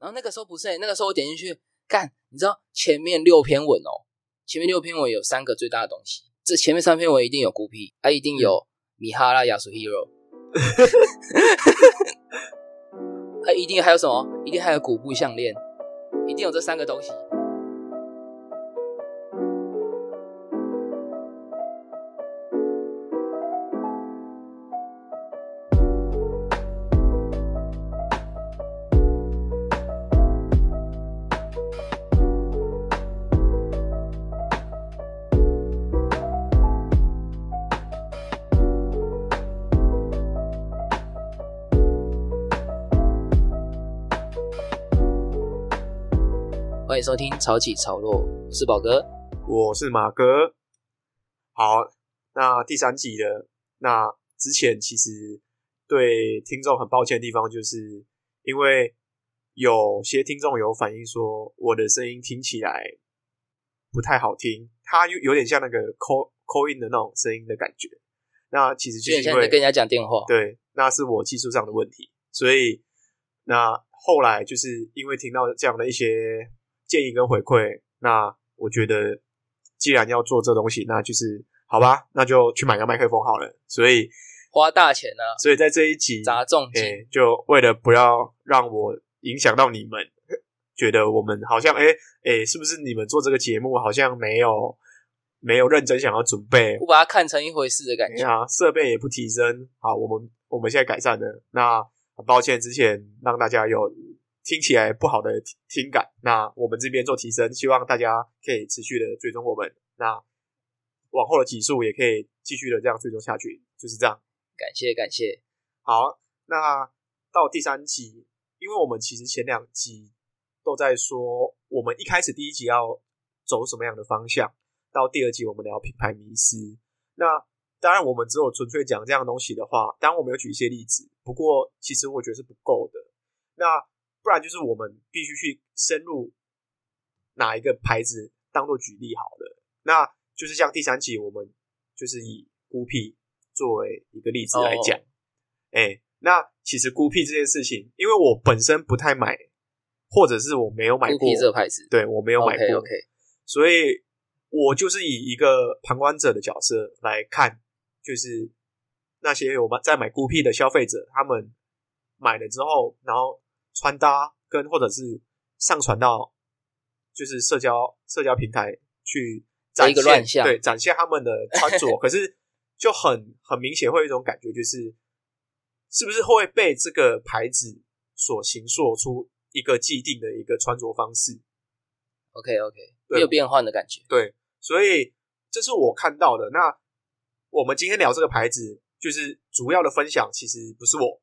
然后那个时候不是、欸，那个时候我点进去干，你知道前面六篇文哦，前面六篇文有三个最大的东西，这前面三篇文一定有孤僻，还、一定有米哈拉亚苏 hero，还 一定还有什么？一定还有古布项链，一定有这三个东西。欢迎收听《潮起潮落》，我是宝哥。我是马哥。好，那第三集的那之前其实对听众很抱歉的地方，就是因为有些听众有反映说我的声音听起来不太好听，它有有点像那个 call call in 的那种声音的感觉。那其实就就是因为跟人家讲电话，对，那是我技术上的问题，所以那后来就是因为听到这样的一些建议跟回馈，那我觉得既然要做这东西，那就是好吧，那就去买个麦克风好了。所以，花大钱啊，所以在这一集，砸重金。诶、就为了不要让我影响到你们，觉得我们好像诶诶、是不是你们做这个节目好像没有没有认真想要准备，我把它看成一回事的感觉。啊，设备也不提升，好，我们我们现在改善了。那很抱歉，之前让大家有听起来不好的听感，那我们这边做提升，希望大家可以持续的追踪我们。那往后的集数也可以继续的这样追踪下去，就是这样。感谢感谢，好，那到第三集，因为我们其实前两集都在说，我们一开始第一集要走什么样的方向，到第二集我们聊品牌迷失。那当然，我们只有纯粹讲这样的东西的话，当然我们有举一些例子，不过其实我觉得是不够的。那不然就是我们必须去深入哪一个牌子当做举例好了。那就是像第三集，我们就是以孤僻作为一个例子来讲。哦。哎、那其实孤僻这件事情，因为我本身不太买，或者是我没有买过。孤僻，这个牌子，对我没有买过。OK，所以我就是以一个旁观者的角色来看，就是那些我们在买孤僻的消费者，他们买了之后，然后穿搭跟或者是上传到就是社交社交平台去展一个现，乱象对，展现他们的穿着，可是就很很明显会有一种感觉，就是是不是会被这个牌子所形塑出一个既定的一个穿着方式？OK OK，对没有变换的感觉。对，所以这是我看到的。那我们今天聊这个牌子，就是主要的分享，其实不是我，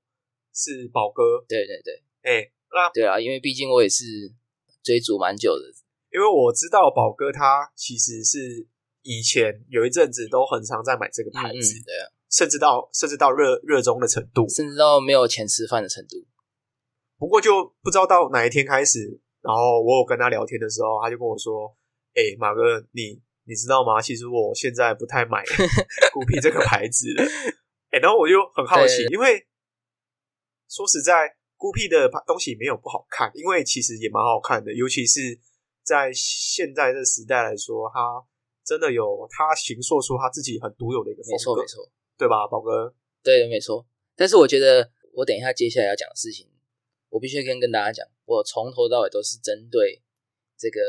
是宝哥。对对对哎、那对啊，因为毕竟我也是追逐蛮久的。因为我知道宝哥他其实是以前有一阵子都很常在买这个牌嗯嗯子，，对啊，甚至到甚至到热热衷的程度。甚至到没有钱吃饭的程度。不过就不知道到哪一天开始，然后我有跟他聊天的时候，他就跟我说：“哎、马哥，你你知道吗？其实我现在不太买 孤僻这个牌子了。哎，然后我就很好奇，对因为说实在，孤僻的东西没有不好看，因为其实也蛮好看的，尤其是在现在这时代来说，它真的有它形塑出它自己很独有的一个风格，没错没错，对吧，宝哥？对没错。但是我觉得，我等一下接下来要讲的事情，我必须跟跟大家讲，我从头到尾都是针对这个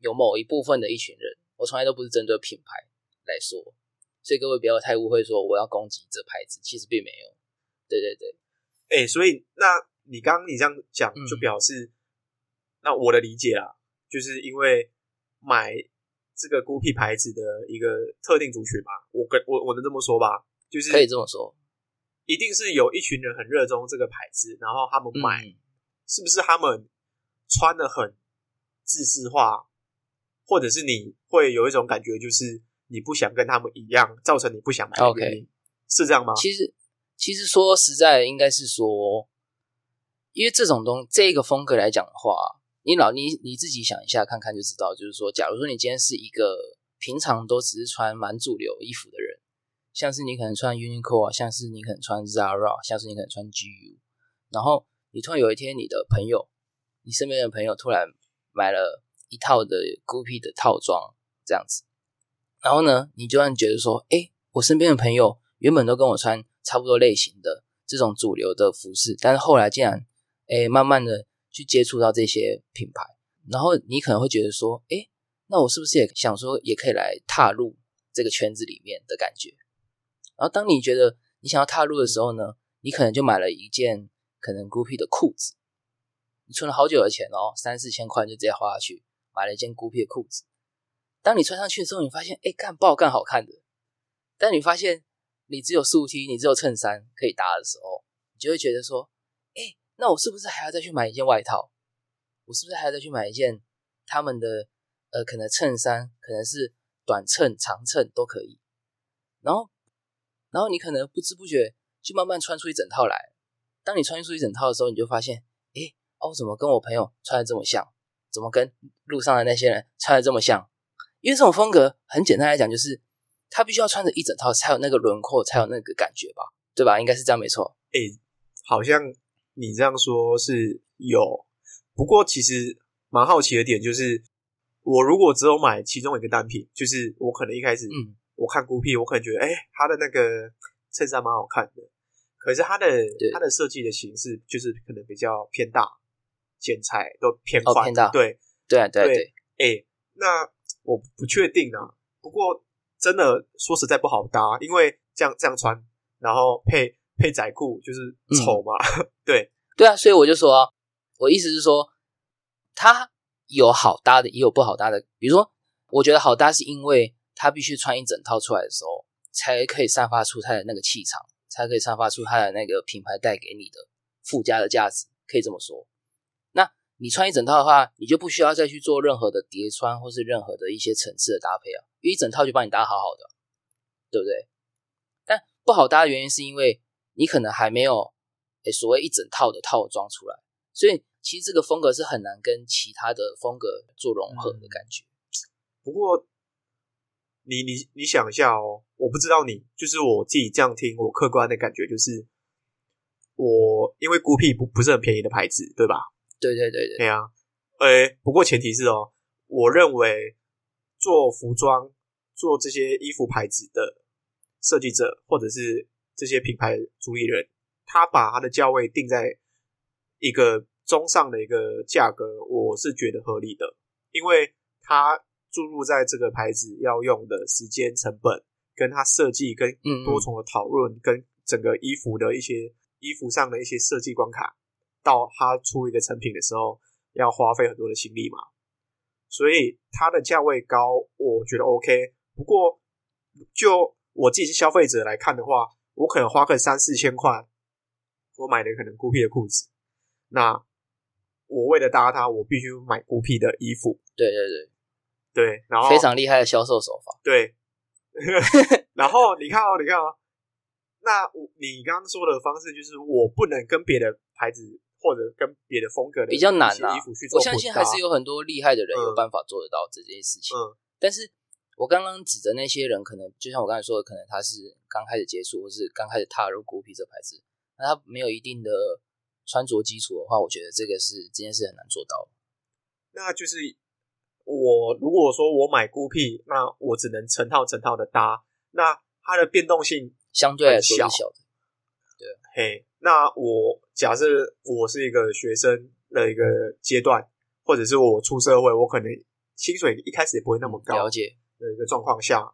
有某一部分的一群人，我从来都不是针对品牌来说，所以各位不要太误会，说我要攻击这牌子，其实并没有。对对对，哎、所以那你刚刚你这样讲嗯，就表示，那我的理解啊，就是因为买这个孤僻牌子的一个特定族群嘛，我跟我我能这么说吧，就是可以这么说。一定是有一群人很热衷这个牌子，然后他们买，嗯，是不是他们穿的很自式化，或者是你会有一种感觉，就是你不想跟他们一样，造成你不想买的 OK 原因是这样吗？其实其实说实在，应该是说，因为这种东这个风格来讲的话，你老你你自己想一下看看就知道，就是说，假如说你今天是一个平常都只是穿蛮主流衣服的人，像是你可能穿 Uniqlo 啊，像是你可能穿 Zara，像是你可能穿 GU，然后你突然有一天你的朋友你身边的朋友突然买了一套的 Gucci 的套装这样子，然后呢，你就让觉得说，哎，我身边的朋友原本都跟我穿差不多类型的这种主流的服饰，但是后来竟然，哎，慢慢的去接触到这些品牌，然后你可能会觉得说，哎，那我是不是也想说，也可以来踏入这个圈子里面的感觉？然后当你觉得你想要踏入的时候呢，你可能就买了一件可能 Gucci 的裤子，你存了好久的钱哦，三四千块就直接花下去买了一件 Gucci 的裤子。当你穿上去的时候，你发现哎，干不好干，好看的。但你发现你只有素 T，你只有衬衫可以搭的时候，你就会觉得说，哎，那我是不是还要再去买一件外套？我是不是还要再去买一件他们的呃，可能衬衫，可能是短衬、长衬都可以。然后。然后你可能不知不觉就慢慢穿出一整套来。当你穿出一整套的时候，你就发现，哎，哦，怎么跟我朋友穿的这么像？怎么跟路上的那些人穿的这么像？因为这种风格很简单来讲，就是他必须要穿着一整套才有那个轮廓，才有那个感觉吧？对吧？应该是这样，没错。哎，好像你这样说是有，不过其实蛮好奇的点就是，我如果只有买其中一个单品，就是我可能一开始嗯。我看孤僻，我可能觉得，哎，他的那个衬衫蛮好看的，可是他的他的设计的形式就是可能比较偏大，剪裁都偏宽，偏大，对。对对。对，哎，那我不确定啊。不过真的说实在不好搭，因为这样这样穿，然后配配仔裤就是丑嘛，对对啊，所以我就说，我意思是说，它有好搭的，也有不好搭的。比如说，我觉得好搭是因为。它必须穿一整套出来的时候，才可以散发出它的那个气场，才可以散发出它的那个品牌带给你的附加的价值，可以这么说。那你穿一整套的话，你就不需要再去做任何的叠穿或是任何的一些层次的搭配啊，因为一整套就帮你搭好好的，对不对？但不好搭的原因是因为你可能还没有诶所谓一整套的套装出来，所以其实这个风格是很难跟其他的风格做融合的感觉。不过。你你你想一下哦，我不知道你，就是我自己这样听，我客观的感觉就是，我因为孤僻不不是很便宜的牌子，对吧？对对对对。对啊，诶，不过前提是哦，我认为做服装、做这些衣服牌子的设计者，或者是这些品牌主理人，他把他的价位定在一个中上的一个价格，我是觉得合理的，因为他。注入在这个牌子要用的时间成本，跟他设计跟多重的讨论，跟整个衣服的一些衣服上的一些设计关卡，到他出一个成品的时候，要花费很多的心力嘛。所以它的价位高，我觉得 OK。不过就我自己是消费者来看的话，我可能花个三四千块，我买的可能孤僻的裤子，那我为了搭它，我必须买孤僻的衣服。对对对。对，然后非常厉害的销售手法。对，然后你看哦，你看哦，那我你刚刚说的方式就是我不能跟别的牌子或者跟别的风格的比较难啊。衣服去做，我相信还是有很多厉害的人有办法做得到这件事情。嗯，但是我刚刚指的那些人，可能就像我刚才说的，可能他是刚开始接触，或是刚开始踏入孤僻这牌子，那他没有一定的穿着基础的话，我觉得这个是这件事很难做到。那就是。我如果说我买孤僻，那我只能成套成套的搭，那它的变动性相对来说小的。对，嘿，那我假设我是一个学生的一个阶段，或者是我出社会，我可能薪水一开始也不会那么高，了解的一个状况下，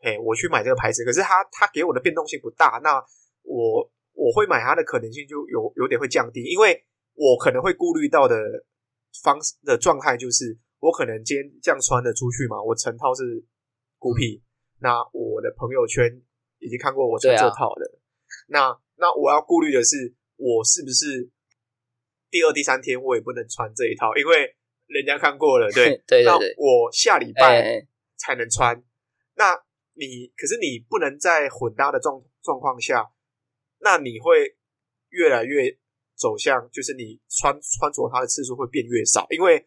嘿，我去买这个牌子，可是它它给我的变动性不大，那我我会买它的可能性就有有点会降低，因为我可能会顾虑到的方式的状态就是。我可能今天这样穿的出去嘛，我成套是孤僻，那我的朋友圈已经看过我穿这套的，那那我要顾虑的是，我是不是第二、第三天我也不能穿这一套，因为人家看过了，对 对对那我下礼拜才能穿。那你可是你不能在混搭的状状况下，那你会越来越走向，就是你穿穿着它的次数会变越少，因为。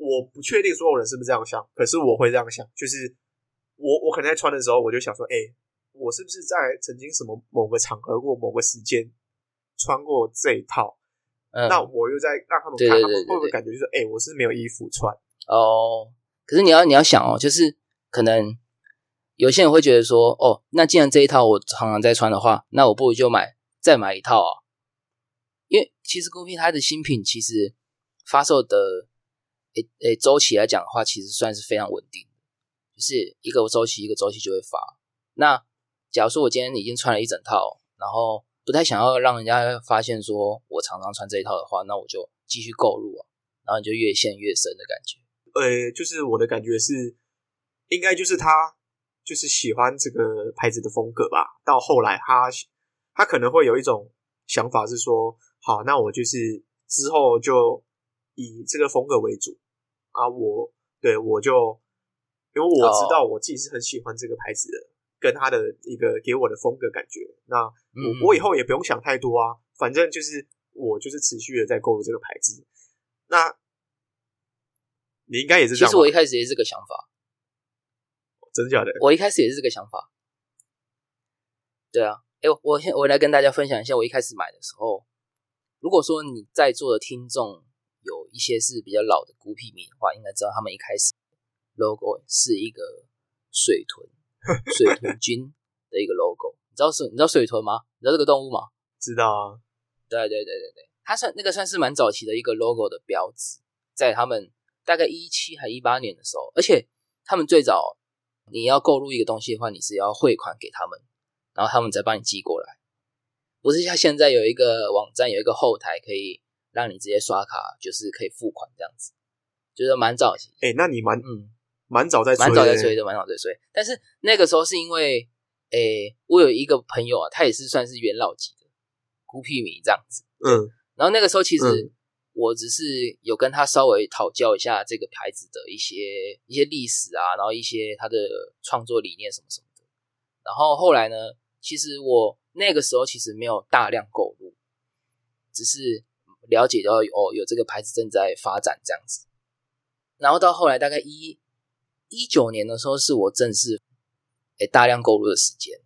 我不确定所有人是不是这样想，可是我会这样想，就是我我可能在穿的时候，我就想说，哎，我是不是在曾经什么某个场合或某个时间穿过这一套？嗯，那我又在让他们看，他们会不会感觉就是，哎、我是没有衣服穿？哦，可是你要你要想哦，就是可能有些人会觉得说，哦，那既然这一套我常常在穿的话，那我不如就买再买一套啊。因为其实 Gucci 它的新品其实发售的诶诶周期来讲的话，其实算是非常稳定的，就是一个周期一个周期就会发。那假如说我今天已经穿了一整套，然后不太想要让人家发现说我常常穿这一套的话，那我就继续购入啊，然后你就越陷越深的感觉。呃，就是我的感觉是，应该就是他就是喜欢这个牌子的风格吧。到后来他他可能会有一种想法是说，好，那我就是之后就以这个风格为主啊。我对我就因为我知道我自己是很喜欢这个牌子的，跟他的一个给我的风格感觉。那我、嗯我以后也不用想太多啊，反正就是我就是持续的在购入这个牌子。那你应该也是这其实样吧，我一开始也是这个想法，真的假的？我一开始也是这个想法。对啊，哎，我我先我来跟大家分享一下，我一开始买的时候，如果说你在座的听众有一些是比较老的孤僻迷的话，应该知道他们一开始 logo 是一个水豚，水豚君的一个 logo。你知道是？你知道水豚吗？你知道这个动物吗？知道啊，对对对对对，它算那个算是蛮早期的一个 logo 的标志，在他们大概一七还一八年的时候，而且他们最早你要购入一个东西的话，你是要汇款给他们，然后他们再帮你寄过来，不是像现在有一个网站有一个后台可以让你直接刷卡，就是可以付款这样子，就是蛮早期，哎、那你蛮嗯，蛮早在蛮早在催的，蛮早在催。但是那个时候是因为，诶，我有一个朋友啊，他也是算是元老级的孤僻迷这样子。嗯然后那个时候其实嗯我只是有跟他稍微讨教一下这个牌子的一些一些历史啊，然后一些他的创作理念什么什么的。然后后来呢，其实我那个时候其实没有大量购入，只是了解到哦有这个牌子正在发展这样子。然后到后来大概一一九年的时候，是我正式诶大量购入的时间，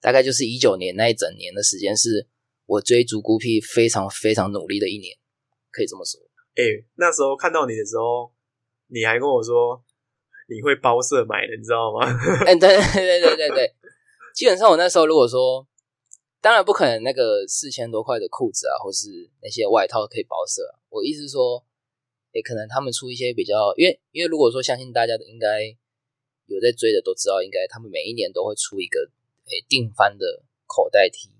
大概就是一九年那一整年的时间是。我追逐孤僻非常非常努力的一年，可以这么说。哎、那时候看到你的时候，你还跟我说你会包色买的，你知道吗？哎、对对对对对对，基本上我那时候如果说，当然不可能那个四千多块的裤子啊，或是那些外套可以包色啊。我意思是说，也可能他们出一些比较，因为因为如果说相信大家的应该有在追的都知道，应该他们每一年都会出一个诶定番的口袋 T。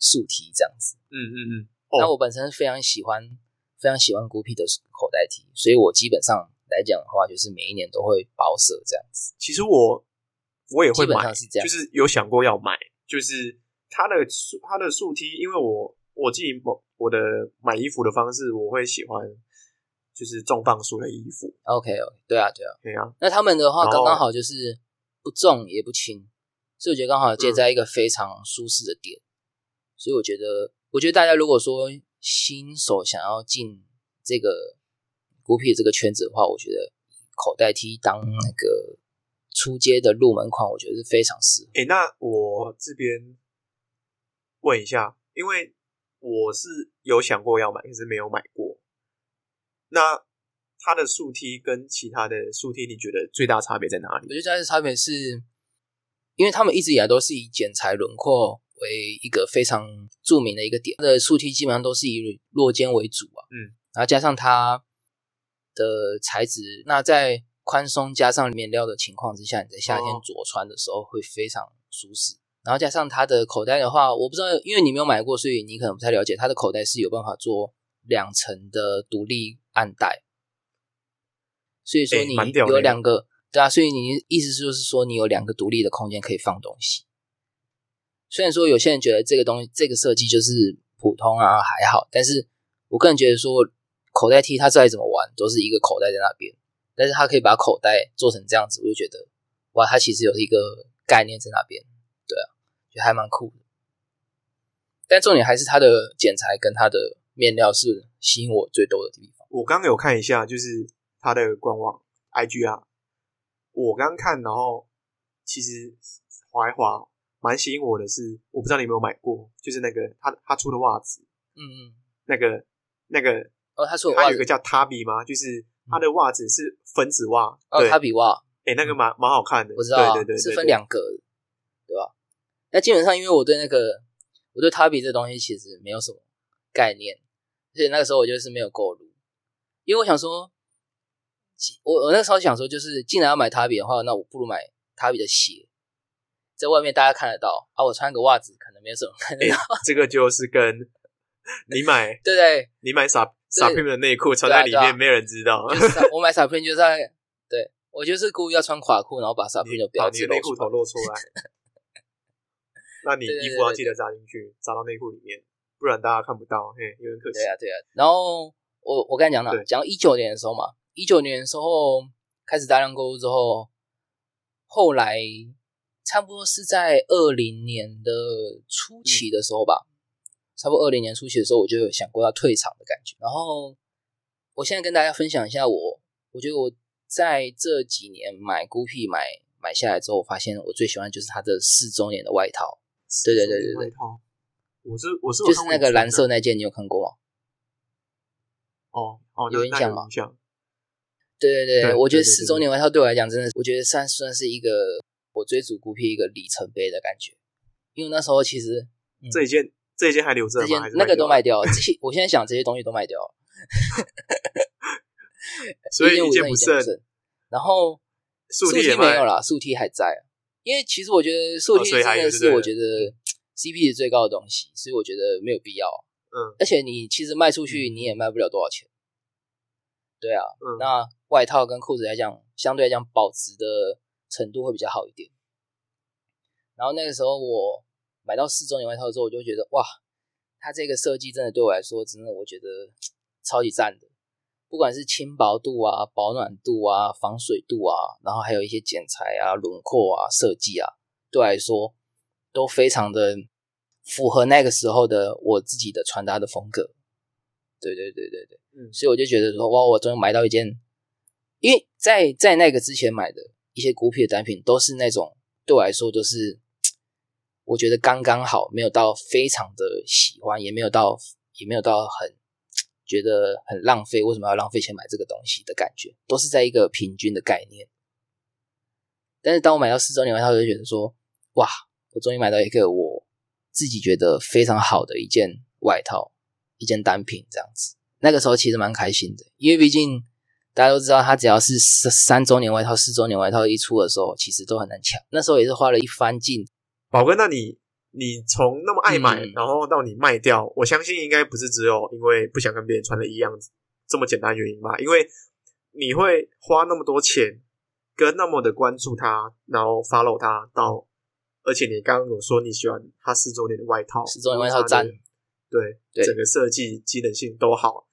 竖 T 这样子，嗯嗯嗯。那哦，我本身非常喜欢，非常喜欢孤僻的口袋 T，所以我基本上来讲的话，就是每一年都会保色这样子。其实我我也会基本买，上是这样就是有想过要买，就是它的竖它的竖 T，因为我我自己我我的买衣服的方式，我会喜欢就是重磅数的衣服，OK 对啊对啊。对啊，那他们的话刚刚好就是不重也不轻，所以我觉得刚好接在一个非常舒适的点。所以我觉得，我觉得大家如果说新手想要进这个孤僻这个圈子的话，我觉得口袋 T 当那个出街的入门款，我觉得是非常适合。哎、那我这边问一下，因为我是有想过要买，可是没有买过。那它的竖 T 跟其他的竖 T，你觉得最大差别在哪里？我觉得最大的差别是，因为他们一直以来都是以剪裁轮廓为一个非常著名的一个点，它的竖梯基本上都是以落肩为主啊，嗯，然后加上它的材质，那在宽松加上面料的情况之下，你在夏天哦着穿的时候会非常舒适。然后加上它的口袋的话，我不知道，因为你没有买过，所以你可能不太了解。它的口袋是有办法做两层的独立暗袋，所以说哎你有两个，对啊，所以你意思就是说你有两个独立的空间可以放东西。虽然说有些人觉得这个东西这个设计就是普通啊还好，但是我个人觉得说口袋 T 它再怎么玩都是一个口袋在那边，但是它可以把口袋做成这样子，我就觉得哇，它其实有一个概念在那边，对啊，就还蛮酷的。但重点还是它的剪裁跟它的面料是吸引我最多的地方。我刚刚有看一下，就是它的官网 IG 啊，我刚刚看，然后其实滑一滑，蛮吸引我的是，我不知道你有没有买过，就是那个他他出的袜子，嗯嗯，那个那个哦，他说他有一个叫 Tabi 吗？就是他的袜子是分子袜，哦，对，他比袜，哎，那个蛮蛮好看的，我知道啊，对对对，是分两格的，对吧？那基本上，因为我对那个我对他比这东西其实没有什么概念，所以那个时候我就是没有购入，因为我想说，我我那时候想说，就是既然要买他比的话，那我不如买他比的鞋，在外面大家看得到啊，我穿个袜子可能没有什么人看得哎到，这个就是跟 你买对不对？你买傻傻 Prime 的内裤穿在里面，没有人知道。就是 我买傻片就是在，对我就是故意要穿垮裤，然后把傻片就不要把你的内裤头露出来。那你衣服要记得扎进去，扎到内裤里面，不然大家看不到，嘿，有点可惜对。啊，对啊。然后我我刚才讲哪对？讲一九年的时候嘛，一九年的时候开始大量购物之后，后来差不多是在二零年的初期的时候吧，差不多二零年初期的时候，我就有想过要退场的感觉。然后我现在跟大家分享一下我，我觉得我在这几年买孤僻买买下来之后，我发现我最喜欢就是它的四周年的外套，对对对对对。外套，我是我是有就是那个蓝色那件，你有看过吗？哦哦，有印象吗？对对对，对我觉得四周年外套对我来讲，真的，我觉得算算是一个我追逐孤僻一个里程碑的感觉。因为那时候其实嗯这一件这一件还留着吗？这件那个都卖掉了？这些我现在想这些东西都卖掉了，所以一件不件不剩，然后素梯没有了，素 T 还在。因为其实我觉得素哦 T 所以还真的是我觉得 CP 值最高的东西，所以我觉得没有必要。嗯而且你其实卖出去你也卖不了多少钱。对啊，嗯，那外套跟裤子来讲，相对来讲保值的程度会比较好一点。然后那个时候我买到四周年外套之后，我就觉得哇，它这个设计真的对我来说，真的我觉得超级赞的。不管是轻薄度啊、保暖度啊、防水度啊，然后还有一些剪裁啊、轮廓啊、设计啊，对我来说都非常的符合那个时候的我自己的穿搭的风格。对对对对对。嗯所以我就觉得说，哇，我终于买到一件，因为在在那个之前买的一些孤僻的单品，都是那种对我来说都是我觉得刚刚好，没有到非常的喜欢，也没有到也没有到很觉得很浪费，为什么要浪费钱买这个东西的感觉，都是在一个平均的概念。但是当我买到四周年外套，我就觉得说，哇，我终于买到一个我自己觉得非常好的一件外套，一件单品这样子。那个时候其实蛮开心的，因为毕竟大家都知道，它只要是三三周年外套、四周年外套一出的时候，其实都很难抢。那时候也是花了一番劲，宝哥，那你你从那么爱买，嗯然后到你卖掉，我相信应该不是只有因为不想跟别人穿的一样这么简单原因吧？因为你会花那么多钱，跟那么的关注它，然后 follow 它到，而且你刚刚有说你喜欢它四周年的外套，四周年外套它的赞，对对整个设计机能性都好，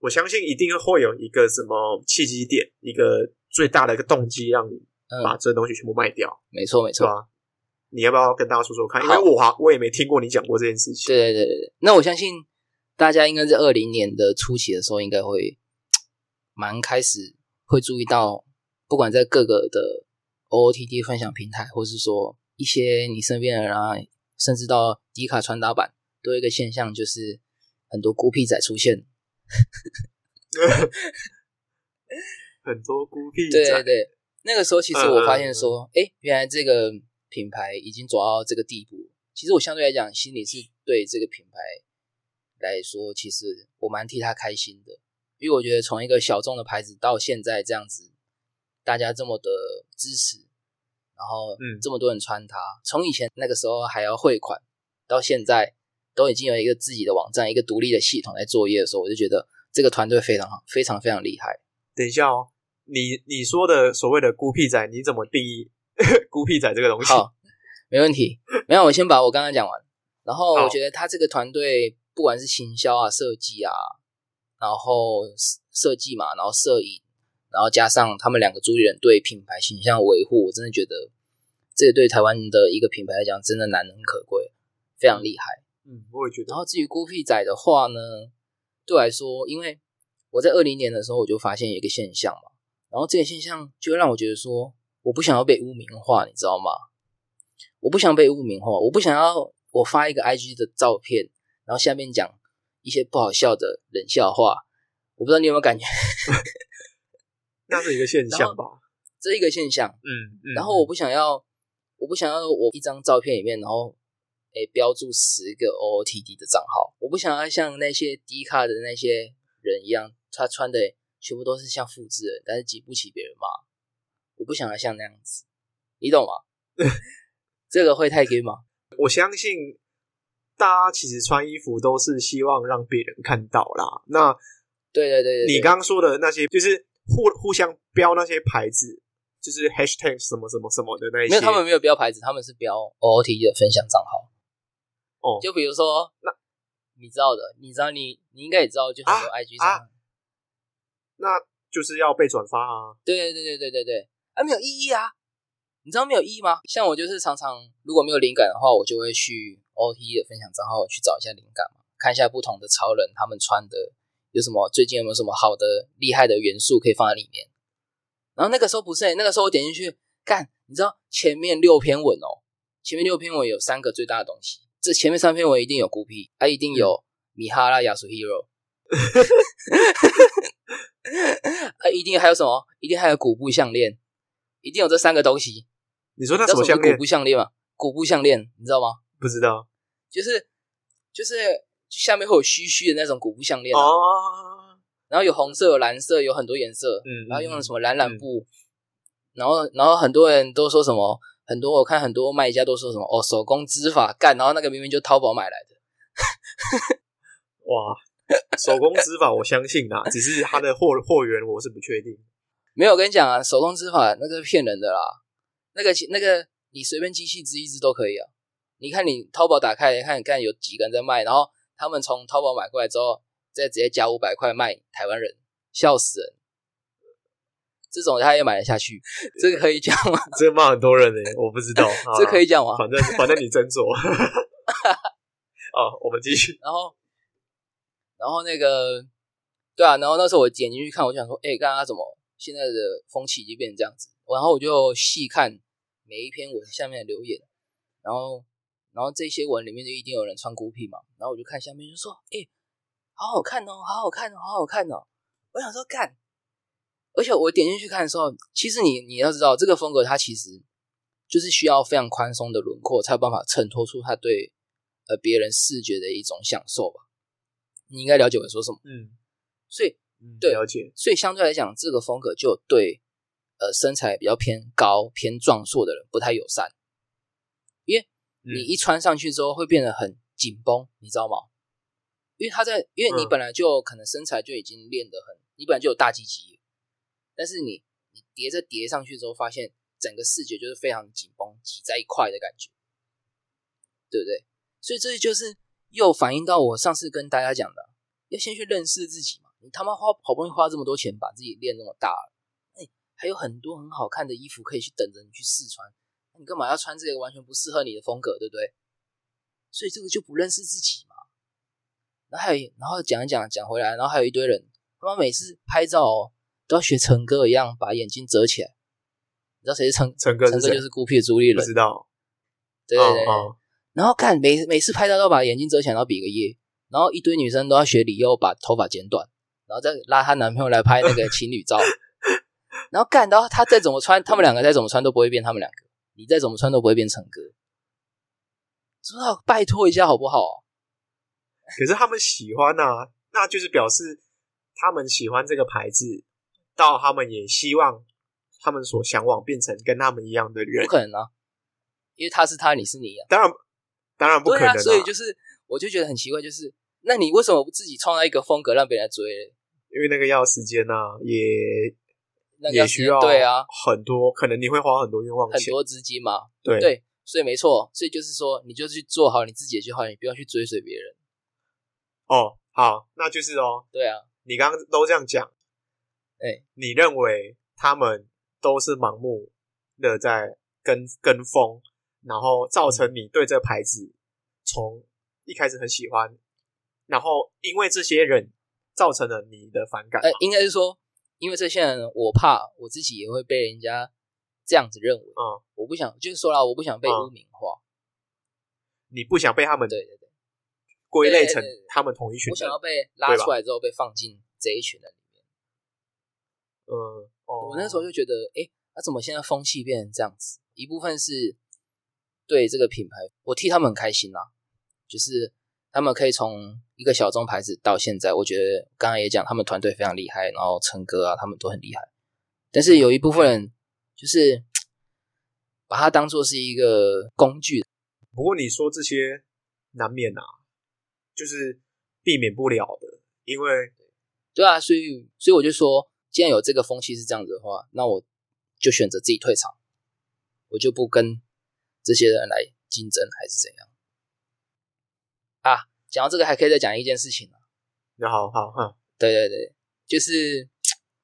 我相信一定会有一个什么契机点，一个最大的一个动机，让你嗯，把这东西全部卖掉。没错没错？你要不要跟大家说说看？因为我哈我也没听过你讲过这件事情。对对对对对。那我相信大家应该在二零年的初期的时候，应该会蛮开始会注意到，不管在各个的 OOTD 分享平台，或是说一些你身边的人啊，甚至到迪卡传达版，都有一个现象，就是很多孤僻仔出现。很多孤僻对仔，对对，那个时候其实嗯我发现说，哎、原来这个品牌已经走到这个地步。其实我相对来讲，心里是对这个品牌来说，其实我蛮替他开心的，因为我觉得从一个小众的牌子到现在这样子，大家这么的支持，然后嗯这么多人穿它，从以前那个时候还要汇款，到现在都已经有一个自己的网站、一个独立的系统来作业的时候，我就觉得这个团队非常好，非常非常厉害。等一下哦，你你说的所谓的孤僻仔，你怎么定义 孤僻仔这个东西？好，没问题。没有，我先把我刚刚讲完。然后我觉得他这个团队，不管是行销啊、设计啊，然后设计嘛，然后摄影，然后加上他们两个主理人对品牌形象维护，我真的觉得这个对台湾的一个品牌来讲，真的难能可贵，非常厉害。嗯，我也觉得然。后至于孤僻仔的话呢，对我来说，因为我在二零年的时候我就发现一个现象嘛，然后这个现象就让我觉得说，我不想要被污名化，你知道吗？我不想被污名化，我不想要我发一个 IG 的照片，然后下面讲一些不好笑的冷笑话。我不知道你有没有感觉，那是一个现象吧？这一个现象。嗯嗯。然后我不想要，我不想要我一张照片里面，然后诶标注十个 OOTD 的账号。我不想要像那些低卡的那些人一样，他穿的全部都是像复制人，但是挤不起别人骂。我不想要像那样子，你懂吗？这个会太 gay 吗？我相信大家其实穿衣服都是希望让别人看到啦。那对对对对，你刚刚说的那些，就是互互相标那些牌子，就是 hashtag 什么什么什么的那些，没有，他们没有标牌子，他们是标 OOT 的分享账号。哦，就比如说，那你知道的，你知道你你应该也知道，就很多 IG 上，那就是要被转发啊。对对对对对对对，啊没有意义啊，你知道没有意义吗？像我就是常常如果没有灵感的话，我就会去 OOT 的分享账号去找一下灵感嘛，看一下不同的超人他们穿的。有什么最近有没有什么好的厉害的元素可以放在里面？然后那个时候不是，那个时候我点进去干，你知道前面六篇文哦，前面六篇文有三个最大的东西，这前面三篇文一定有孤僻，还一定有米哈拉亚苏 hero，啊，一定还有什么？一定还有古布项链，一定有这三个东西。你说那什么项链？古布项链嘛，古布项链，你知道吗？不知道，就是就是。下面会有虚虚的那种古布项链哦，然后有红色、有蓝色，有很多颜色，嗯，然后用了什么蓝染布，然后然后很多人都说什么，很多我看很多卖家都说什么哦，手工织法干，然后那个明明就淘宝买来的，哇，手工织法我相信啊，只是它的货货源我是不确定。没有，我跟你讲啊，手工织法那个是骗人的啦，那个那个你随便机器织一织都可以啊，你看你淘宝打开看，看有几个人在卖，然后。他们从淘宝买过来之后，再直接加五百块卖台湾人，笑死人！这种他也买得下去，这个可以讲吗？这个骂很多人呢，我不知道，这可以讲吗？反正反正你真做。哦，我们继续。然后，然后那个，对啊，然后那时候我点进去看，我就想说，哎，刚刚怎么现在的风气已经变成这样子？然后我就细看每一篇文下面的留言，然后。然后这些文里面就一定有人穿孤僻嘛，然后我就看下面就说：“哎，好好看哦，好好看哦，好好看哦。”我想说看，而且我点进去看的时候，其实你你要知道，这个风格它其实就是需要非常宽松的轮廓，才有办法衬托出他对呃别人视觉的一种享受吧。你应该了解我说什么，嗯，所以对了解，所以相对来讲，这个风格就对呃身材比较偏高偏壮硕的人不太友善，因为。你一穿上去之后会变得很紧绷，你知道吗？因为他在，因为你本来就可能身材就已经练得很，你本来就有大肌肌，但是你你叠着叠上去之后，发现整个视觉就是非常紧绷、挤在一块的感觉，对不对？所以这就是又反映到我上次跟大家讲的，要先去认识自己嘛。你他妈花好不容易花这么多钱把自己练那么大了，哎，还有很多很好看的衣服可以去等着你去试穿。你干嘛要穿这个完全不适合你的风格，对不对？所以这个就不认识自己嘛。然后还有，然后讲一讲讲回来，然后还有一堆人，他们每次拍照哦，都要学陈哥一样把眼睛遮起来。你知道谁是陈陈哥？陈哥就是孤僻的朱立伦。不知道。对对对。然后看每每次拍照都把眼睛遮起来，然后比个耶。然后一堆女生都要学李优把头发剪短，然后再拉她男朋友来拍那个情侣照。然后干，然后他再怎么穿，他们两个再怎么穿都不会变，他们两个。你再怎么穿都不会变成哥，知道？拜托一下好不好？可是他们喜欢啊，那就是表示他们喜欢这个牌子，到他们也希望他们所向往变成跟他们一样的人。不可能啊，因为他是他，你是你啊。当然，当然不可能。所以就是，我就觉得很奇怪，就是那你为什么不自己创造一个风格让别人追？因为那个要时间呐，也。也需要对啊，很多可能你会花很多冤枉钱，很多资金嘛。对对，所以没错，所以就是说，你就去做好你自己就好，你不要去追随别人。哦，好，那就是哦。对啊，你刚刚都这样讲，哎，你认为他们都是盲目的在跟跟风，然后造成你对这个牌子从一开始很喜欢，然后因为这些人造成了你的反感。哎，应该是说。因为这些人，我怕我自己也会被人家这样子认为。嗯，我不想，就是说了，我不想被污名化。你不想被他们对对对，归类成他们同一群人我想要。被拉出来之后被放进这一群人。嗯，哦，我那时候就觉得，哎、那、怎么现在风气变成这样子？一部分是对这个品牌，我替他们很开心啦、就是他们可以从一个小众牌子到现在，我觉得刚刚也讲，他们团队非常厉害，然后陈哥啊，他们都很厉害。但是有一部分人就是把它当做是一个工具，不过你说这些难免啊，就是避免不了的，因为对啊，所以所以我就说，既然有这个风气是这样子的话，那我就选择自己退场，我就不跟这些人来竞争，还是怎样啊？讲到这个，还可以再讲一件事情啊。那好好哈对对对，就是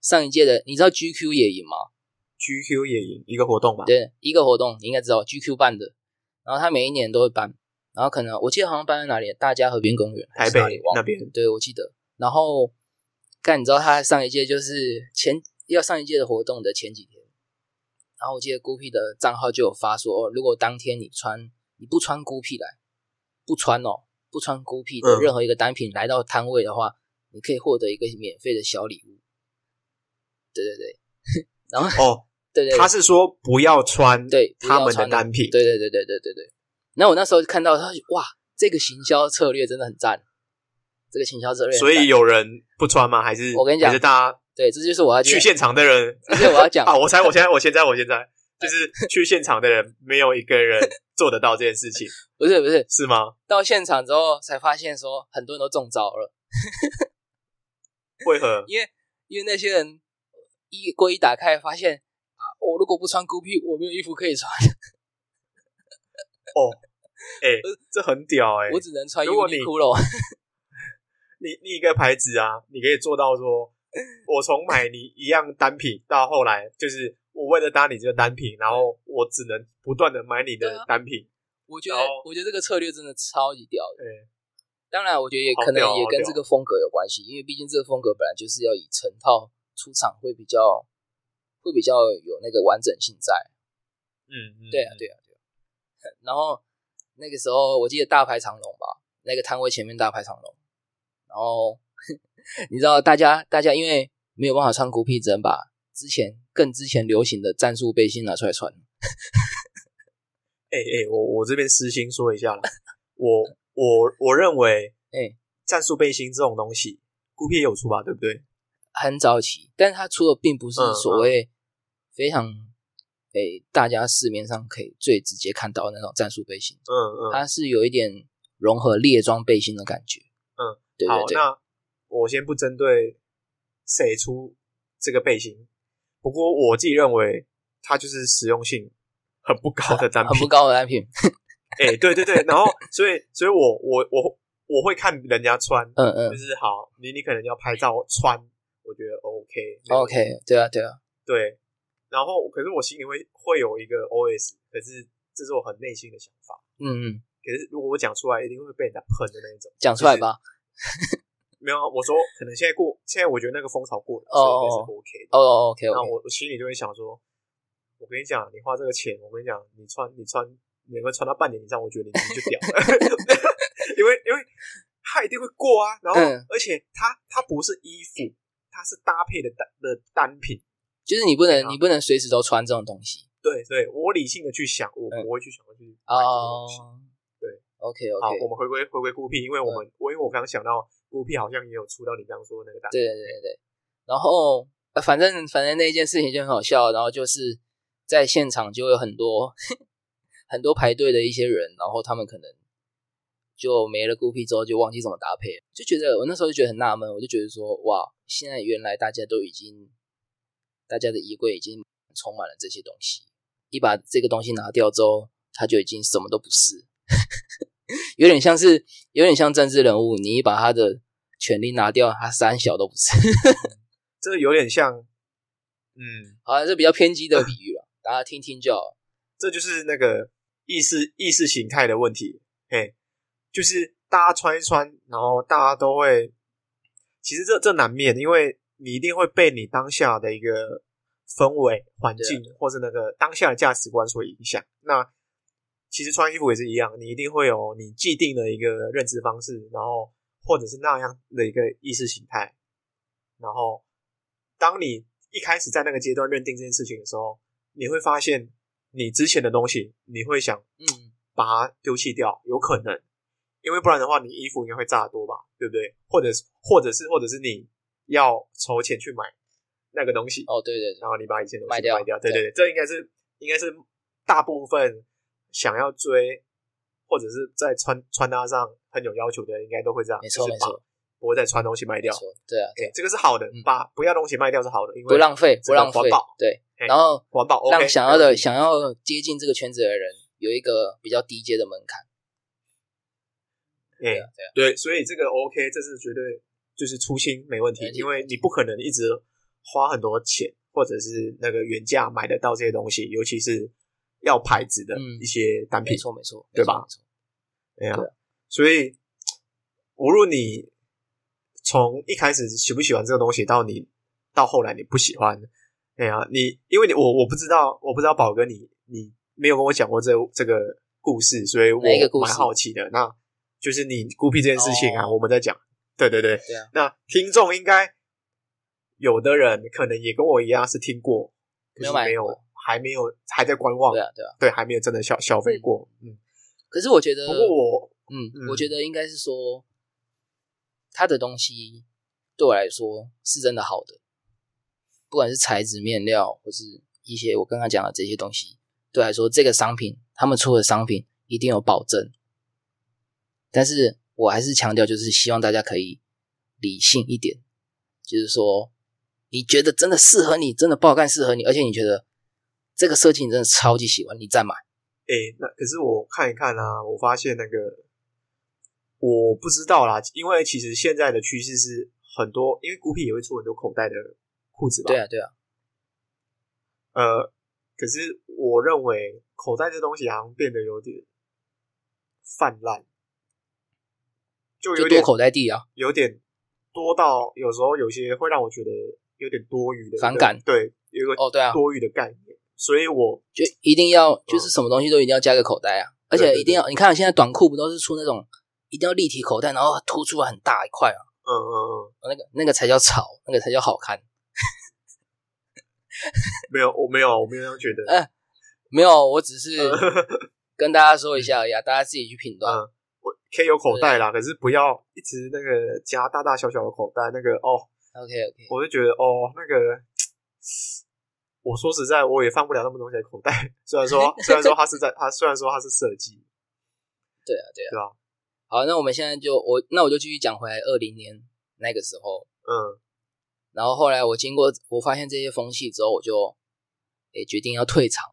上一届的，你知道 GQ 野营吗？，GQ 也赢一个活动吧？对，一个活动你应该知道，GQ 办的，然后他每一年都会办，然后可能我记得好像办在哪里，大家河边公园，台北那边对，我记得。然后，干，你知道他上一届就是前要上一届的活动的前几天，然后我记得孤僻的账号就有发说，哦，如果当天你穿你不穿孤僻来，不穿哦，不穿孤僻的嗯任何一个单品来到摊位的话，你可以获得一个免费的小礼物。对对对，然后哦，对对，他是说不要穿对他们的穿单品，对对对对对对对。然后我那时候看到他，哇，这个行销策略真的很赞，这个行销策略。所以有人不穿吗？还是我跟你讲还是大家对，这就是我要去现场的人这就是我要讲 啊？我猜，我现在，我现在，我现在就是去现场的人，没有一个人 做得到这件事情，不是不是，是吗？到现场之后才发现说很多人都中招了，为何？因为因为那些人衣柜一打开，发现啊，我如果不穿孤僻，我没有衣服可以穿，哦，哎、这很屌哎、我只能穿如果你 Uniqlo。你你一个牌子啊，你可以做到说，我从买你一样单品到后来，就是我为了搭你这个单品，然后我只能不断的买你的单品。我觉得我觉得这个策略真的超级屌的。对，当然，我觉得也可能也跟这个风格有关系，因为毕竟这个风格本来就是要以成套出场会比较会比较有那个完整性在。嗯嗯，对啊，对啊，对啊。然后那个时候我记得大排长龙吧，那个摊位前面大排长龙，然后 你知道大家大家因为没有办法穿孤僻，只能把之前更之前流行的战术背心拿出来穿。哎、哎、我我这边私心说一下啦，我我我认为哎、战术背心这种东西，孤僻也有出吧，对不对？很早期，但是它出的并不是嗯所谓非常诶、大家市面上可以最直接看到的那种战术背心，嗯嗯，它是有一点融合猎装背心的感觉。嗯，对好，那我先不针对谁出这个背心，不过我自己认为它就是实用性很不高的单品，很不高的单品。哎、对对对，然后 所以所以我我我我会看人家穿，嗯嗯就是好，你你可能要拍照穿，我觉得 OK 没有问题，OK，对啊对啊，对，然后可是我心里会会有一个 OS，可是这是我很内心的想法，嗯嗯，可是如果我讲出来，一定会被人家喷的那一种，讲出来吧。没有啊，我说可能现在过，现在我觉得那个风潮过了，哦所以应该是 OK 的。哦哦，OK 那我我心里就会想说，我跟你讲，你花这个钱，我跟你讲，你穿你穿，你会穿到半年以上，我觉得你你就屌了，因为因为它一定会过啊。然后、嗯而且它它不是衣服，它是搭配的单的单品。就是你不能啊你不能随时都穿这种东西。对对，我理性的去想，我嗯不会去想要去买这个东西。哦，对，OK 好，OK，我们回归回归孤僻，因为我们、我因为我刚刚想到孤僻好像也有出到你刚刚说的那个单品。对对对。然后呃反正反正那件事情就很好笑，然后就是在现场就有很多 很多排队的一些人，然后他们可能就没了孤僻之后就忘记怎么搭配了，就觉得我那时候就觉得很纳闷，我就觉得说哇，现在原来大家都已经大家的衣柜已经充满了这些东西，一把这个东西拿掉之后，它就已经什么都不是。有点像是，有点像政治人物，你把他的权力拿掉，他三小都不是。这有点像，嗯，好，像是比较偏激的比喻了，大家听听就好。这就是那个意识意识形态的问题。嘿，就是大家穿一穿，然后大家都会，其实这这难免，因为你一定会被你当下的一个氛围、环境，或是那个当下的价值观所影响。那其实穿衣服也是一样，你一定会有你既定的一个认知方式，然后或者是那样的一个意识形态，然后当你一开始在那个阶段认定这件事情的时候，你会发现你之前的东西，你会想嗯，把它丢弃掉，有可能，因为不然的话，你衣服应该会炸多吧，对不对？或者是或者是或者是你要筹钱去买那个东西，哦，对对对，然后你把以前的东西卖掉卖掉，对对。对对，这应该是应该是大部分想要追或者是在穿穿搭上很有要求的人，应该都会这样，没错没错。不会再穿东西卖掉。对啊，对，这个是好的嗯，把不要东西卖掉是好的，因为不浪费，不浪费环保，对，嘿然后环保，让想要的想要接近这个圈子的人有一个比较低阶的门槛，哎对啊，对所以这个 OK，这是绝对就是初心没，问题因为你不可能一直花很多钱或者是那个原价买得到这些东西，尤其是要牌子的嗯一些单品没，错没错，对吧？没错？没错。对啊对啊，所以无论你从一开始喜不喜欢这个东西，到你到后来你不喜欢，哎呀，你因为你我我不知道，我不知道宝哥你你没有跟我讲过这这个故事，所以我蛮好奇的。那就是你孤僻这件事情啊，哦。我们在讲，对对对，对啊，那听众应该有的人可能也跟我一样是听过，可没有是没有买过还没有还在观望，对啊对啊。对，还没有真的消消费过，嗯。可是我觉得，不过我嗯，嗯我觉得应该是说，他的东西对我来说是真的好的，不管是材质、面料，或是一些我刚刚讲的这些东西，对我来说，这个商品他们出的商品一定有保证。但是我还是强调，就是希望大家可以理性一点，就是说，你觉得真的适合你，真的不好看适合你，而且你觉得这个设计你真的超级喜欢，你再买。诶、那可是我看一看啊，我发现那个我不知道啦，因为其实现在的趋势是很多，因为孤僻也会出很多口袋的裤子吧。对啊，对啊，呃，可是我认为口袋这东西好像变得有点泛滥，就有点口袋地啊。有点多到有时候有些会让我觉得有点多余的反感对，有一个哦，对啊，多余的概念，所以我就一定要就是什么东西都一定要加个口袋啊，而且一定要你看现在短裤不都是出那种一定要立体口袋，然后凸出来很大一块啊，嗯嗯嗯，那个那个才叫潮，那个才叫好看。没有，我没有，我没有这样觉得。呃没有，我只是嗯。跟大家说一下而已啊，大家自己去品断。嗯，我可以有口袋啦，可是不要一直那个加大大小小的口袋，那个哦，OK OK，我就觉得哦，那个，我说实在，我也放不了那么多东西在口袋。虽然说，虽然说它是在，它虽然说它是设计，对啊对啊。对啊？好，那我们现在就我那我就继续讲回来二零年那个时候，嗯然后后来我经过我发现这些风气之后，我就也决定要退场。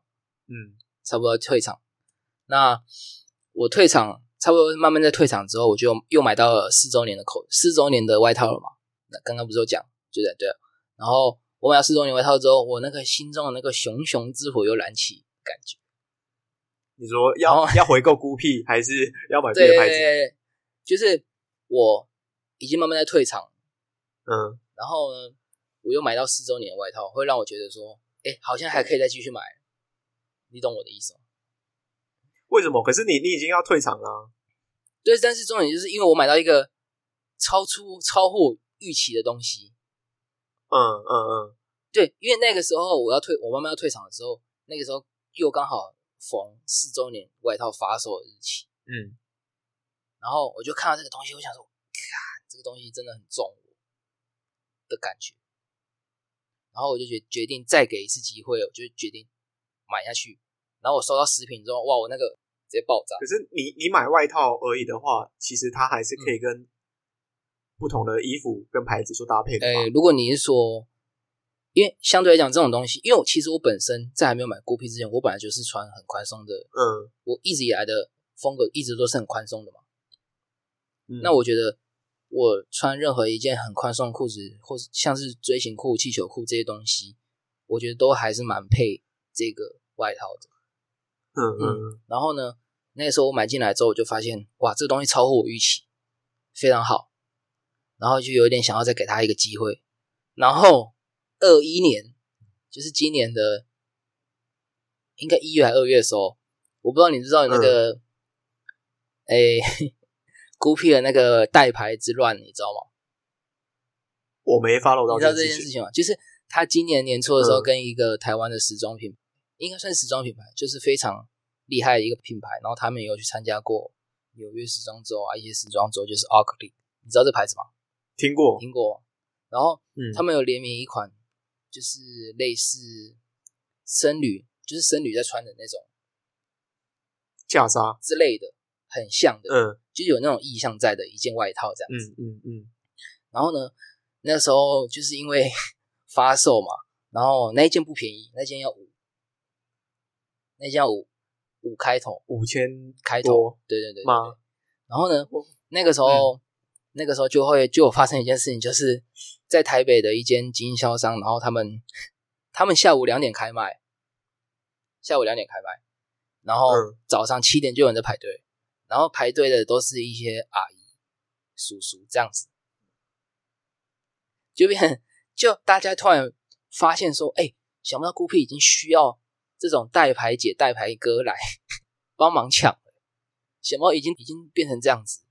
嗯差不多退场。那我退场，差不多慢慢在退场之后，我就又买到了四周年的口四周年的外套了嘛。那刚刚不是有讲，就在对啊。然后我买了四周年外套之后，我那个心中的那个熊熊之火又燃起，感觉。你说要要回购孤僻，还是要买别对的牌子？就是我已经慢慢在退场，嗯然后呢，我又买到四周年的外套，会让我觉得说，哎，好像还可以再继续买。你懂我的意思吗？为什么？可是你你已经要退场了啊、对，但是重点就是因为我买到一个超出超乎预期的东西。嗯嗯嗯对，因为那个时候我要退，我妈妈要退场的时候，那个时候又刚好逢四周年外套发售的日期，嗯，然后我就看到这个东西，我想说，看这个东西真的很重我的感觉，然后我就决决定再给一次机会，我就决定买下去。然后我收到食品之后，哇，我那个直接爆炸。可是你你买外套而已的话，其实它还是可以跟不同的衣服跟牌子做搭配的嘛。呃，如果你是说，因为相对来讲这种东西，因为我其实我本身在还没有买孤僻之前，我本来就是穿很宽松的，嗯我一直以来的风格一直都是很宽松的嘛。嗯，那我觉得我穿任何一件很宽松的裤子，或是像是锥形裤、气球裤这些东西，我觉得都还是蛮配这个外套的。嗯嗯嗯然后呢，那个时候我买进来之后，我就发现哇，这个东西超乎我预期，非常好。然后就有点想要再给他一个机会。然后二一年，就是今年的应该一月还二月的时候，我不知道你知道那个，哎、孤僻的那个代牌之乱，你知道吗？我没 follow 到你知道这件事情。吗？就是他今年年初的时候，嗯跟一个台湾的时装品，应该算时装品牌，就是非常厉害的一个品牌。然后他们也有去参加过纽约时装周啊，一些时装周，就是 Oakley，你知道这牌子吗？听过，听过。然后嗯，他们有联名一款，就是类似僧侣，就是僧侣在穿的那种袈裟，之类的，很像的，嗯。就有那种意象在的一件外套这样嗯子。嗯嗯，然后呢，那时候就是因为 发售嘛，然后那一件不便宜，那件要五，那件要五五开头。五千开头。多，对对对？然后呢我，那个时候、那个时候就会就有发生一件事情，就是在台北的一间经销商，然后他们他们下午两点开卖，下午两点开卖，然后嗯。早上七点就有人在排队，然后排队的都是一些阿姨、叔叔这样子，就变就大家突然发现说，哎、想不到孤僻已经需要这种代牌姐、代牌哥来 帮忙抢了，想不到已经已经变成这样子，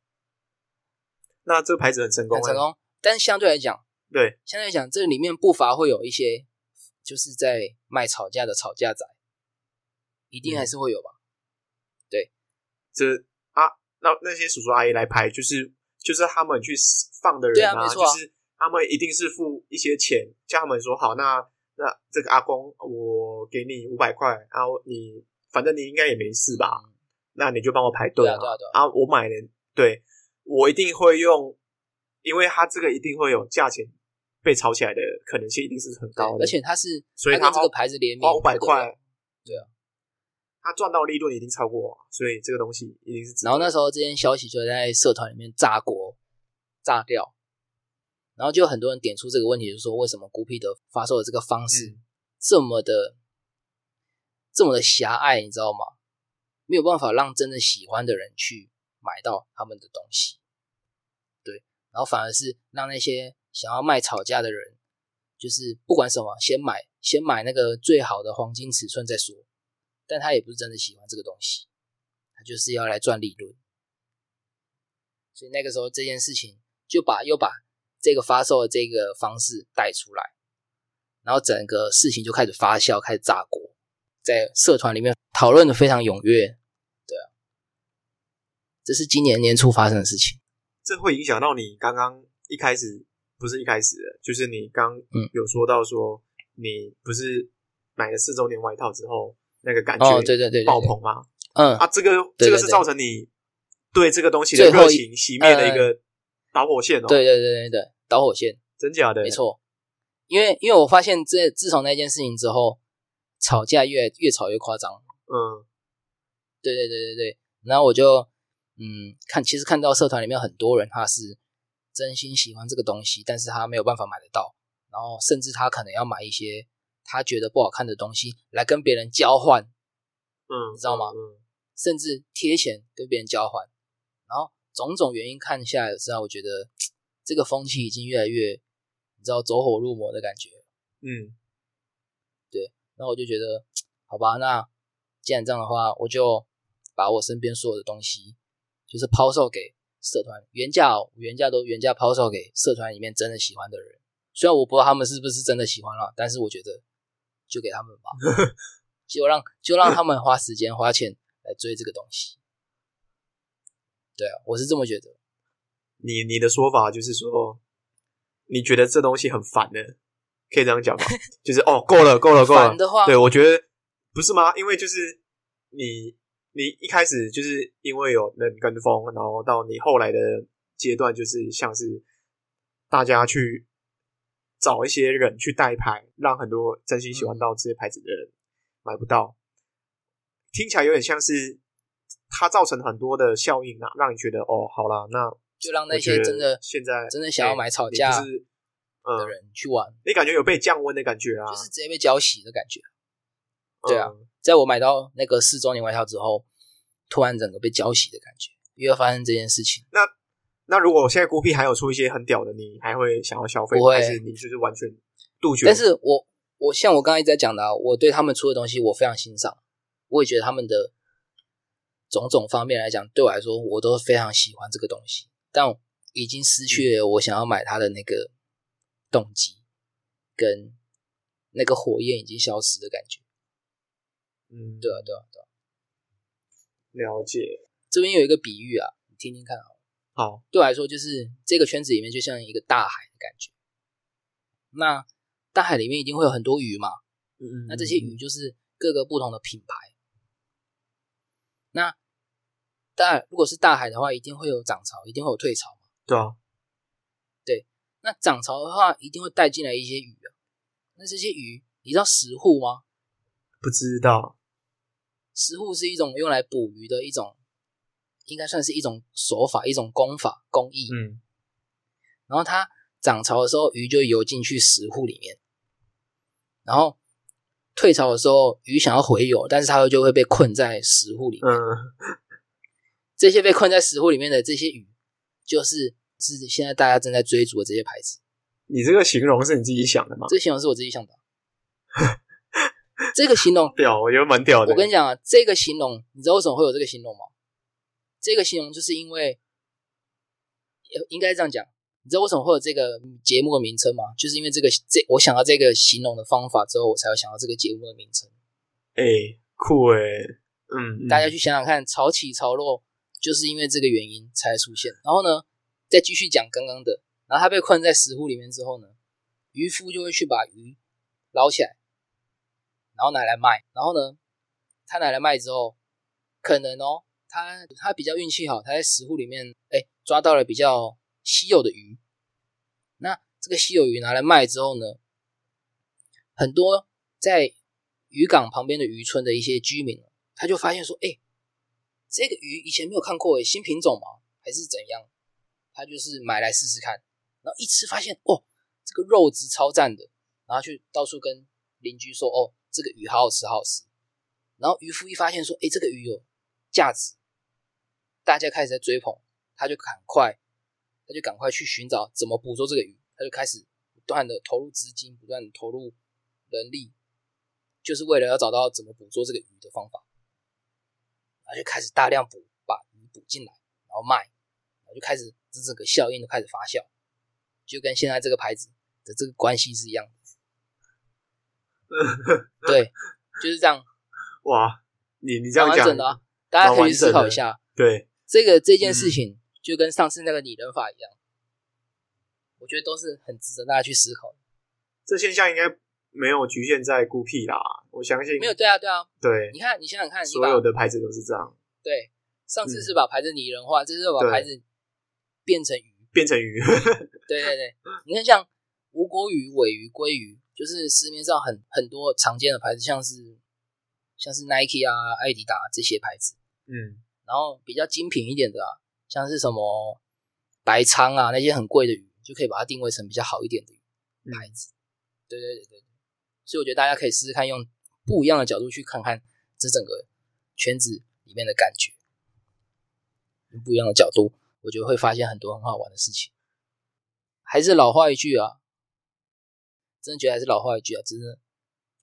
那这个牌子很成功，很成。功。但是相对来讲，对，相对来讲，这里面不乏会有一些就是在卖吵架的吵架仔，一定还是会有吧？对这啊，那那些叔叔阿姨来排，就是就是他们去放的人对啊没错啊就是他们一定是付一些钱，叫他们说好，那那这个阿公我给你五百块，然后你反正你应该也没事吧，那你就帮我排队对啊，对啊，对啊，啊，我买了，对我一定会用，因为它这个一定会有价钱被炒起来的可能性，一定是很高的，而且它是所以它这个牌子联名花五百块，对啊，它赚到利润一定超过，所以这个东西一定是。然后那时候这件消息就在社团里面炸锅、炸掉，然后就很多人点出这个问题，就是说为什么孤僻的发售的这个方式嗯这么的、这么的狭隘，你知道吗？没有办法让真的喜欢的人去买到他们的东西，对，然后反而是让那些想要卖吵架的人，就是不管什么，先买先买那个最好的黄金尺寸再说，但他也不是真的喜欢这个东西。他就是要来赚利润。所以那个时候这件事情就把又把这个发售的这个方式带出来，然后整个事情就开始发酵，开始炸锅，在社团里面讨论的非常踊跃。这是今年年初发生的事情。这会影响到你刚刚一开始不是一开始的，就是你刚嗯有说到说你不是买了四周年外套之后那个感觉哦，对对对爆棚吗？嗯，啊，这个这个是造成你对这个东西的热情熄灭的一个导火线哦。，对对对对对，导火线。真假的？没，错，因为因为我发现这自从那件事情之后，吵架越越吵越夸张。嗯对对对对对，然后我就嗯看，其实看到社团里面很多人他是真心喜欢这个东西，但是他没有办法买得到，然后甚至他可能要买一些他觉得不好看的东西来跟别人交换，嗯，你知道吗嗯，甚至贴钱跟别人交换，然后种种原因看下来之后，我觉得 这个风气已经越来越，你知道走火入魔的感觉。嗯对，那我就觉得，好吧，那既然这样的话，我就把我身边所有的东西，就是抛售给社团，原价哦，原价都原价抛售给社团里面真的喜欢的人。虽然我不知道他们是不是真的喜欢了，但是我觉得就给他们吧，就让就让他们花时间花钱来追这个东西。对啊，我是这么觉得。你你的说法就是说，你觉得这东西很烦的，可以这样讲吗？就是哦，够了，够了，够了烦。的话，对，我觉得不是吗？因为就是你，你一开始就是因为有人跟风，然后到你后来的阶段，就是像是大家去找一些人去代拍，让很多真心喜欢到这些牌子的人买不到，听起来有点像是它造成很多的效应啊，让你觉得哦，好啦，那就让那些真的现在真的想要买吵你架的，人去玩，你感觉有被降温的感觉啊？就是直接被浇洗的感觉。对啊嗯在我买到那个四周年外套之后，突然整个被浇洗的感觉，因为发生这件事情。那那如果现在孤僻还有出一些很屌的，你还会想要消费？不会还是你就是完全杜绝？但是我我像我刚才一直在讲的、啊，我对他们出的东西我非常欣赏，我也觉得他们的种种方面来讲，对我来说，我都非常喜欢这个东西，但我已经失去了我想要买它的那个动机，跟那个火焰已经消失的感觉。嗯，对啊，对啊，对啊。了解。这边有一个比喻啊，你听听看好了。好，对我来说，就是这个圈子里面就像一个大海的感觉。那大海里面一定会有很多鱼嘛，嗯嗯，那这些鱼就是各个不同的品牌。那大如果是大海的话，一定会有涨潮，一定会有退潮嘛。对啊，对那涨潮的话，一定会带进来一些鱼啊。那这些鱼，你知道石户吗？不知道。石户是一种用来捕鱼的一种，应该算是一种手法、一种功法、工艺。嗯，然后它涨潮的时候，鱼就游进去石户里面，然后退潮的时候，鱼想要回游，但是它就会被困在石户里面。嗯，这些被困在石户里面的这些鱼，就是是现在大家正在追逐的这些牌子。你这个形容是你自己想的吗？这形容是我自己想的。这个形容，屌，我觉得蛮屌的。我跟你讲啊，这个形容，你知道为什么会有这个形容吗？这个形容就是因为，呃应该这样讲，你知道为什么会有这个节目的名称吗？就是因为这个这我想到这个形容的方法之后，我才有想到这个节目的名称。哎、酷哎、嗯，嗯大家去想想看，潮起潮落，就是因为这个原因才出现。然后呢，再继续讲刚刚的，然后他被困在石窟里面之后呢，渔夫就会去把鱼捞起来，然后拿来卖。然后呢，他拿来卖之后，可能哦，他他比较运气好，他在石窟里面哎抓到了比较稀有的鱼。那这个稀有鱼拿来卖之后呢，很多在渔港旁边的渔村的一些居民，他就发现说，哎、这个鱼以前没有看过，哎，新品种吗？还是怎样？他就是买来试试看，然后一吃发现，哦，这个肉质超赞的，然后去到处跟邻居说，哦，这个鱼好好吃，好好吃。然后渔夫一发现说，哎，这个鱼有价值，大家开始在追捧，他就赶快，他就赶快去寻找怎么捕捉这个鱼，他就开始不断的投入资金，不断的投入人力，就是为了要找到怎么捕捉这个鱼的方法，然后就开始大量捕，把鱼捕进来，然后卖，然后就开始这整个效应都开始发酵，就跟现在这个牌子的这个关系是一样的。对，就是这样，哇，你你这样讲，完整的啊。大家可以去思考一下，对，这个这嗯件事情就跟上次那个拟人法一样，我觉得都是很值得大家去思考的。这现象应该没有局限在孤僻啦，我相信没有，对啊，对啊，对。你看，你想想看，所有的牌子都是这样，对上次嗯是把牌子拟人化，这次又把牌子变成鱼，变成鱼，对对对，你看像无国鱼、尾鱼、鲑鱼，就是市面上很很多常见的牌子，像是像是 Nike 啊、艾迪达这些牌子，嗯，然后比较精品一点的啊，像是什么白仓啊那些很贵的鱼，就可以把它定位成比较好一点的嗯牌子。对对对对对，所以我觉得大家可以试试看，用不一样的角度去看看这整个圈子里面的感觉，用不一样的角度，我觉得会发现很多很好玩的事情。还是老话一句啊，真的觉得还是老话一句啊，真的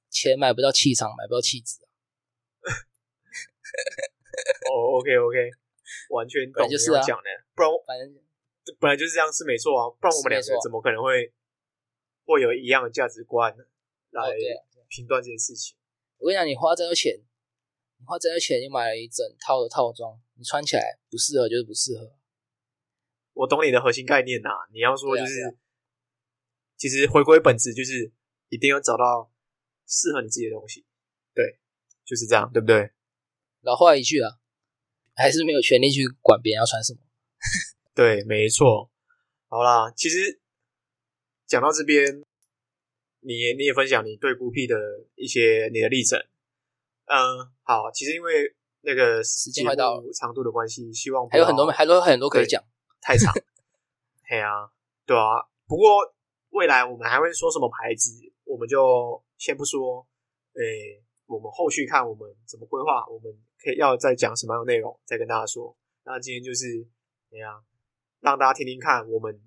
钱买不到气场，买不到气质啊。哦，OK OK，完全懂就是啊要讲的，不然我反正本来就是这样是没错啊，不然我们两个怎么可能会会有一样的价值观来评断这件事情？我跟你讲，你花这个钱，你花这个钱，你买了一整套的套装，你穿起来不适合就是不适合。我懂你的核心概念呐、你要说就是，其实回归本质就是一定要找到适合你自己的东西，对，就是这样，对不对？老话一句啊，还是没有权利去管别人要穿什么。对，没错。好啦，其实讲到这边，你也你也分享你对孤僻的一些你的历程。嗯，好，其实因为那个时间快到了长度的关系，希望不还有很多，还有很多可以讲。太长。嘿啊，对啊。不过未来我们还会说什么牌子，我们就先不说。诶、我们后续看我们怎么规划，我们可以要再讲什么样的内容，再跟大家说。那今天就是怎样，让大家听听看。我们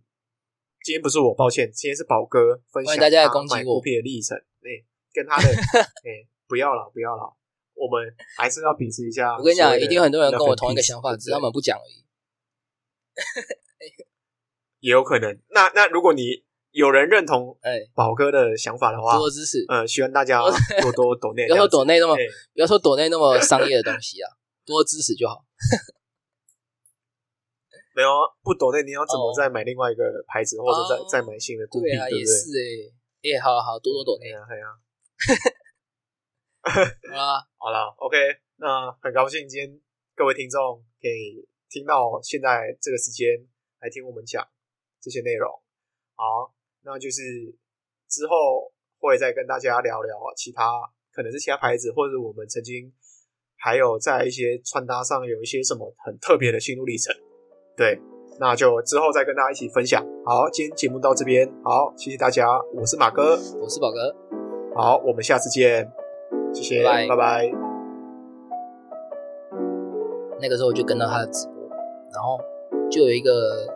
今天不是我，抱歉，今天是宝哥分享欢迎大家攻击我买孤僻的历程。诶、跟他的 诶、不要了，不要了。我们还是要秉持一下。我跟你讲，一定很多人跟我同一个想法，只是他们不讲而已。也有可能。那那如果你有人认同哎，宝哥的想法的话，多支持。呃，希望大家多多抖内，不要说抖内那么，哎不要说抖内那么商业的东西啊，多支持就好。没有啊不抖内，你要怎么哦再买另外一个牌子，或者再哦再买新的对？也是哎，哎，好好多多抖内对啊，对啊。好啦，好了，OK，那很高兴今天各位听众可以听到现在这个时间来听我们讲这些内容。好，那就是之后会再跟大家聊聊其他，可能是其他牌子，或者我们曾经还有在一些穿搭上有一些什么很特别的心路历程。对，那就之后再跟大家一起分享。好，今天节目到这边，好，谢谢大家，我是马哥，我是宝哥。好，我们下次见，谢谢，拜拜拜拜。那个时候我就跟到他的直播，然后就有一个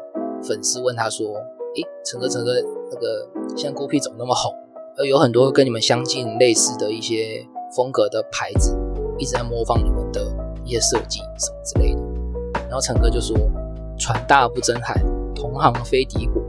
粉丝问他说：“诶，陈哥，陈哥，那个现在孤僻怎么那么红？呃，有很多跟你们相近类似的一些风格的牌子，一直在模仿你们的一些设计什么之类的。”然后陈哥就说：“船大不争海，同行非敌国。